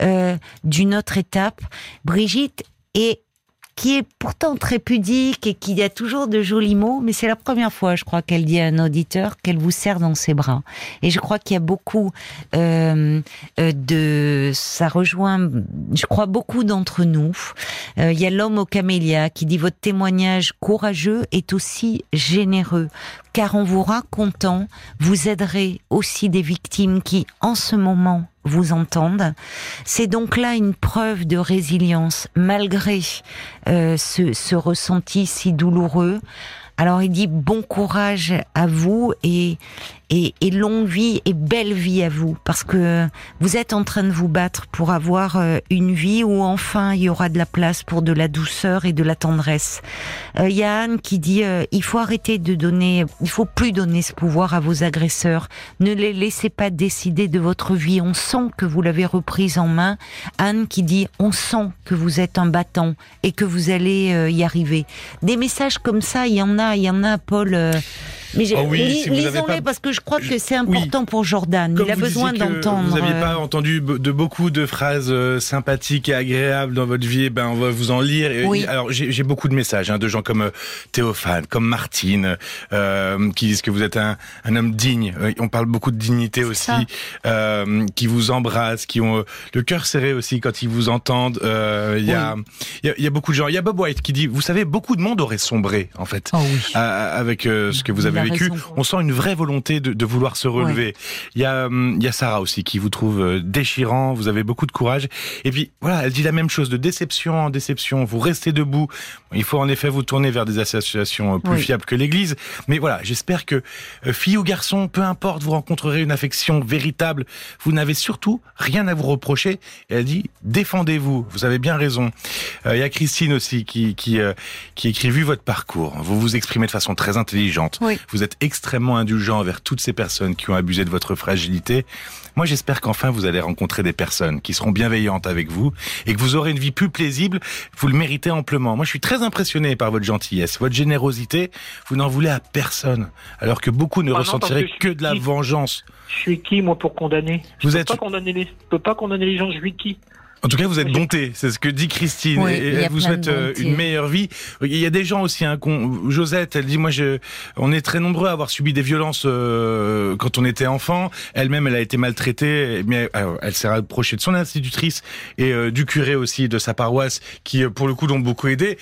euh, d'une autre étape. Brigitte est qui est pourtant très pudique et qui a toujours de jolis mots, mais c'est la première fois, je crois, qu'elle dit à un auditeur qu'elle vous serre dans ses bras. Et je crois qu'il y a beaucoup euh, euh, de... Ça rejoint, je crois, beaucoup d'entre nous. Euh, il y a l'homme au camélia qui dit votre témoignage courageux est aussi généreux car en vous racontant, vous aiderez aussi des victimes qui, en ce moment, vous entendent. C'est donc là une preuve de résilience, malgré euh, ce, ce ressenti si douloureux. Alors il dit bon courage à vous et, et, et, longue vie et belle vie à vous, parce que vous êtes en train de vous battre pour avoir euh, une vie où enfin il y aura de la place pour de la douceur et de la tendresse. Euh, il y a Anne qui dit euh, il faut arrêter de donner, il faut plus donner ce pouvoir à vos agresseurs. Ne les laissez pas décider de votre vie. On sent que vous l'avez reprise en main. Anne qui dit on sent que vous êtes un battant et que vous allez y arriver. Des messages comme ça, il y en a il y en a, Paul. Euh, mais oh oui, lisons-les parce que je crois que c'est important pour Jordan. il a besoin d'entendre. Vous n'aviez pas euh, entendu de beaucoup de phrases euh, sympathiques et agréables dans votre vie. Ben, on va vous en lire. Oui. Alors, j'ai beaucoup de messages hein, de gens comme Théophane, comme Martine, euh, qui disent que vous êtes un, un, homme digne. On parle beaucoup de dignité aussi, euh, qui vous embrassent, qui ont le cœur serré aussi quand ils vous entendent. Il y, a, y, a beaucoup de gens. Il y a Bob White qui dit, vous savez, beaucoup de monde aurait sombré en fait. Oh avec euh, ce que vous avez vécu. on sent une vraie volonté de, de vouloir se relever. Il y a hum, il y a Sarah aussi qui vous trouve euh, déchirant. Vous avez beaucoup de courage. Et puis voilà, elle dit la même chose de déception en déception. Vous restez debout. Il faut en effet vous tourner vers des associations euh, plus fiables que l'Église. Mais voilà, j'espère que fille ou garçon, peu importe, vous rencontrerez une affection véritable. Vous n'avez surtout rien à vous reprocher. Et elle dit défendez-vous. Vous avez bien raison. Il y a Christine aussi qui qui qui écrit vu votre parcours. Vous vous exprimez de façon très intelligente. Vous êtes extrêmement indulgent envers toutes ces personnes qui ont abusé de votre fragilité. Moi, j'espère qu'enfin vous allez rencontrer des personnes qui seront bienveillantes avec vous et que vous aurez une vie plus paisible. Vous le méritez amplement. Moi, je suis très impressionné par votre gentillesse, votre générosité. Vous n'en voulez à personne, alors que beaucoup ne ressentiraient que de la vengeance. Je suis qui, moi, pour condamner? Je vous peux pas condamner les... Je peux pas condamner les gens. Je suis qui? En tout cas, vous êtes bonté, c'est ce que dit Christine. et elle vous souhaite euh, une meilleure vie. Il y a des gens aussi, hein, Josette, elle dit, moi, je, on est très nombreux à avoir subi des violences euh, quand on était enfant. Elle-même, elle a été maltraitée, mais euh, elle s'est rapprochée de son institutrice et du curé aussi de sa paroisse, qui pour le coup l'ont beaucoup aidé.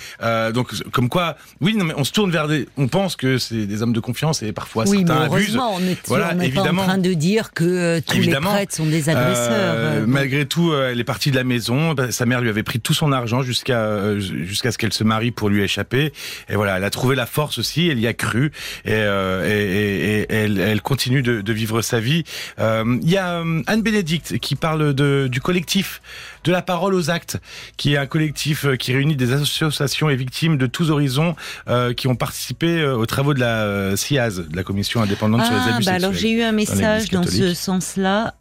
donc, comme quoi, oui, non, mais on se tourne vers des, on pense que c'est des hommes de confiance et parfois oui, certains mais abusent. On est, voilà, on évidemment. pas en train de dire que tous les prêtres sont des agresseurs. malgré tout, elle est partie de la maison. Bah, sa mère lui avait pris tout son argent jusqu'à euh, jusqu'à ce qu'elle se marie pour lui échapper. Et voilà, elle a trouvé la force aussi. Elle y a cru et, euh, et, et, elle, elle, continue de, de, vivre sa vie. Euh, il y a Anne Bénédicte qui parle de, du collectif de la parole aux actes, qui est un collectif qui réunit des associations et victimes de tous horizons qui ont participé aux travaux de la CIAZ, de la Commission indépendante sur les ah, abus bah Alors j'ai eu un message dans ce sens-là.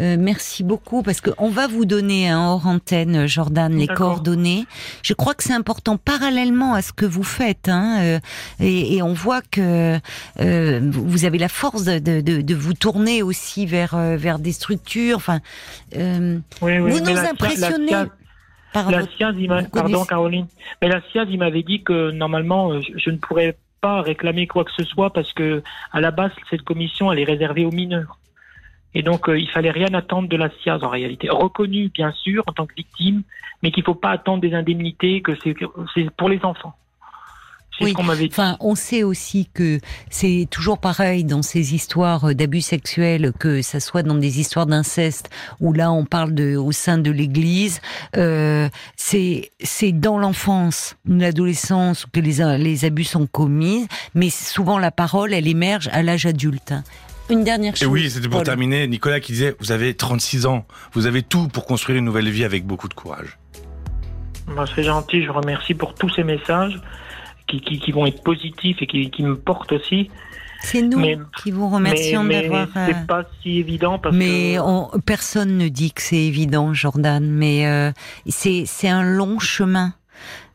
Euh, merci beaucoup parce qu'on va vous donner un hors antenne, Jordan, les coordonnées. Je crois que c'est important parallèlement à ce que vous faites, hein, euh, et, et, on voit que euh, vous avez la force de, de, de, vous tourner aussi vers vers des structures. Enfin, oui, oui, vous nous impressionnez. La, science, pardon Caroline, mais la science, il m'avait dit que normalement, je, je ne pourrais pas réclamer quoi que ce soit parce que à la base, cette commission, elle est réservée aux mineurs. Et donc, euh, il fallait rien attendre de la SIAZ en réalité. Reconnu, bien sûr, en tant que victime, mais qu'il faut pas attendre des indemnités, que c'est pour les enfants. Oui. Ce dit. Enfin, on sait aussi que c'est toujours pareil dans ces histoires d'abus sexuels, que ça soit dans des histoires d'inceste, où là on parle de au sein de l'Église. Euh, c'est c'est dans l'enfance, l'adolescence que les les abus sont commis, mais souvent la parole elle émerge à l'âge adulte. Une dernière chose. Et oui, c'était pour terminer. Nicolas qui disait, vous avez 36 ans, vous avez tout pour construire une nouvelle vie avec beaucoup de courage. Bah, c'est gentil, je vous remercie pour tous ces messages qui, qui, qui vont être positifs et qui, qui me portent aussi. C'est nous qui vous remercions d'avoir. C'est euh, pas si évident parce mais personne ne dit que c'est évident, Jordan. Mais euh, c'est c'est un long chemin.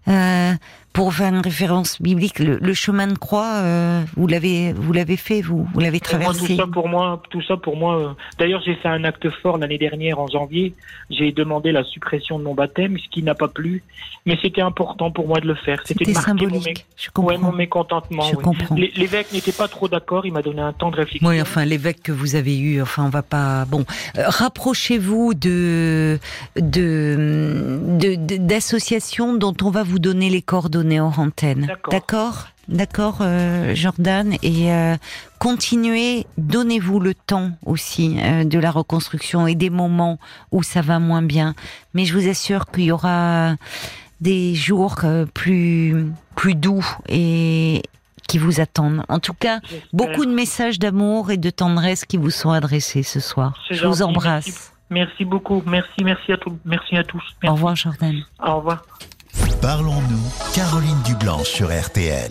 Euh, pour faire une référence biblique, le, chemin de croix, euh, vous l'avez, vous l'avez fait, vous, vous l'avez traversé. tout ça pour moi, tout ça pour moi. Euh, d'ailleurs, j'ai fait un acte fort l'année dernière en janvier. J'ai demandé la suppression de mon baptême, ce qui n'a pas plu, mais c'était important pour moi de le faire. C'était symbolique. je comprends. mon mécontentement. Je comprends. L'évêque n'était pas trop d'accord. Il m'a donné un temps de réflexion. Oui, enfin, l'évêque que vous avez eu, enfin, on va pas. Bon, euh, rapprochez-vous de de d'associations dont on va vous donner les coordonnées donner hors antenne. D'accord D'accord, euh, Jordan. Et euh, continuez, donnez-vous le temps aussi euh, de la reconstruction et des moments où ça va moins bien. Mais je vous assure qu'il y aura des jours plus, plus doux et qui vous attendent. En tout cas, beaucoup de messages d'amour et de tendresse qui vous sont adressés ce soir. Je vous embrasse. Merci. beaucoup. Merci, merci à tous. Merci à tous. Au revoir, Jordan. Au revoir. Parlons-nous, Caroline Dublanche sur RTL.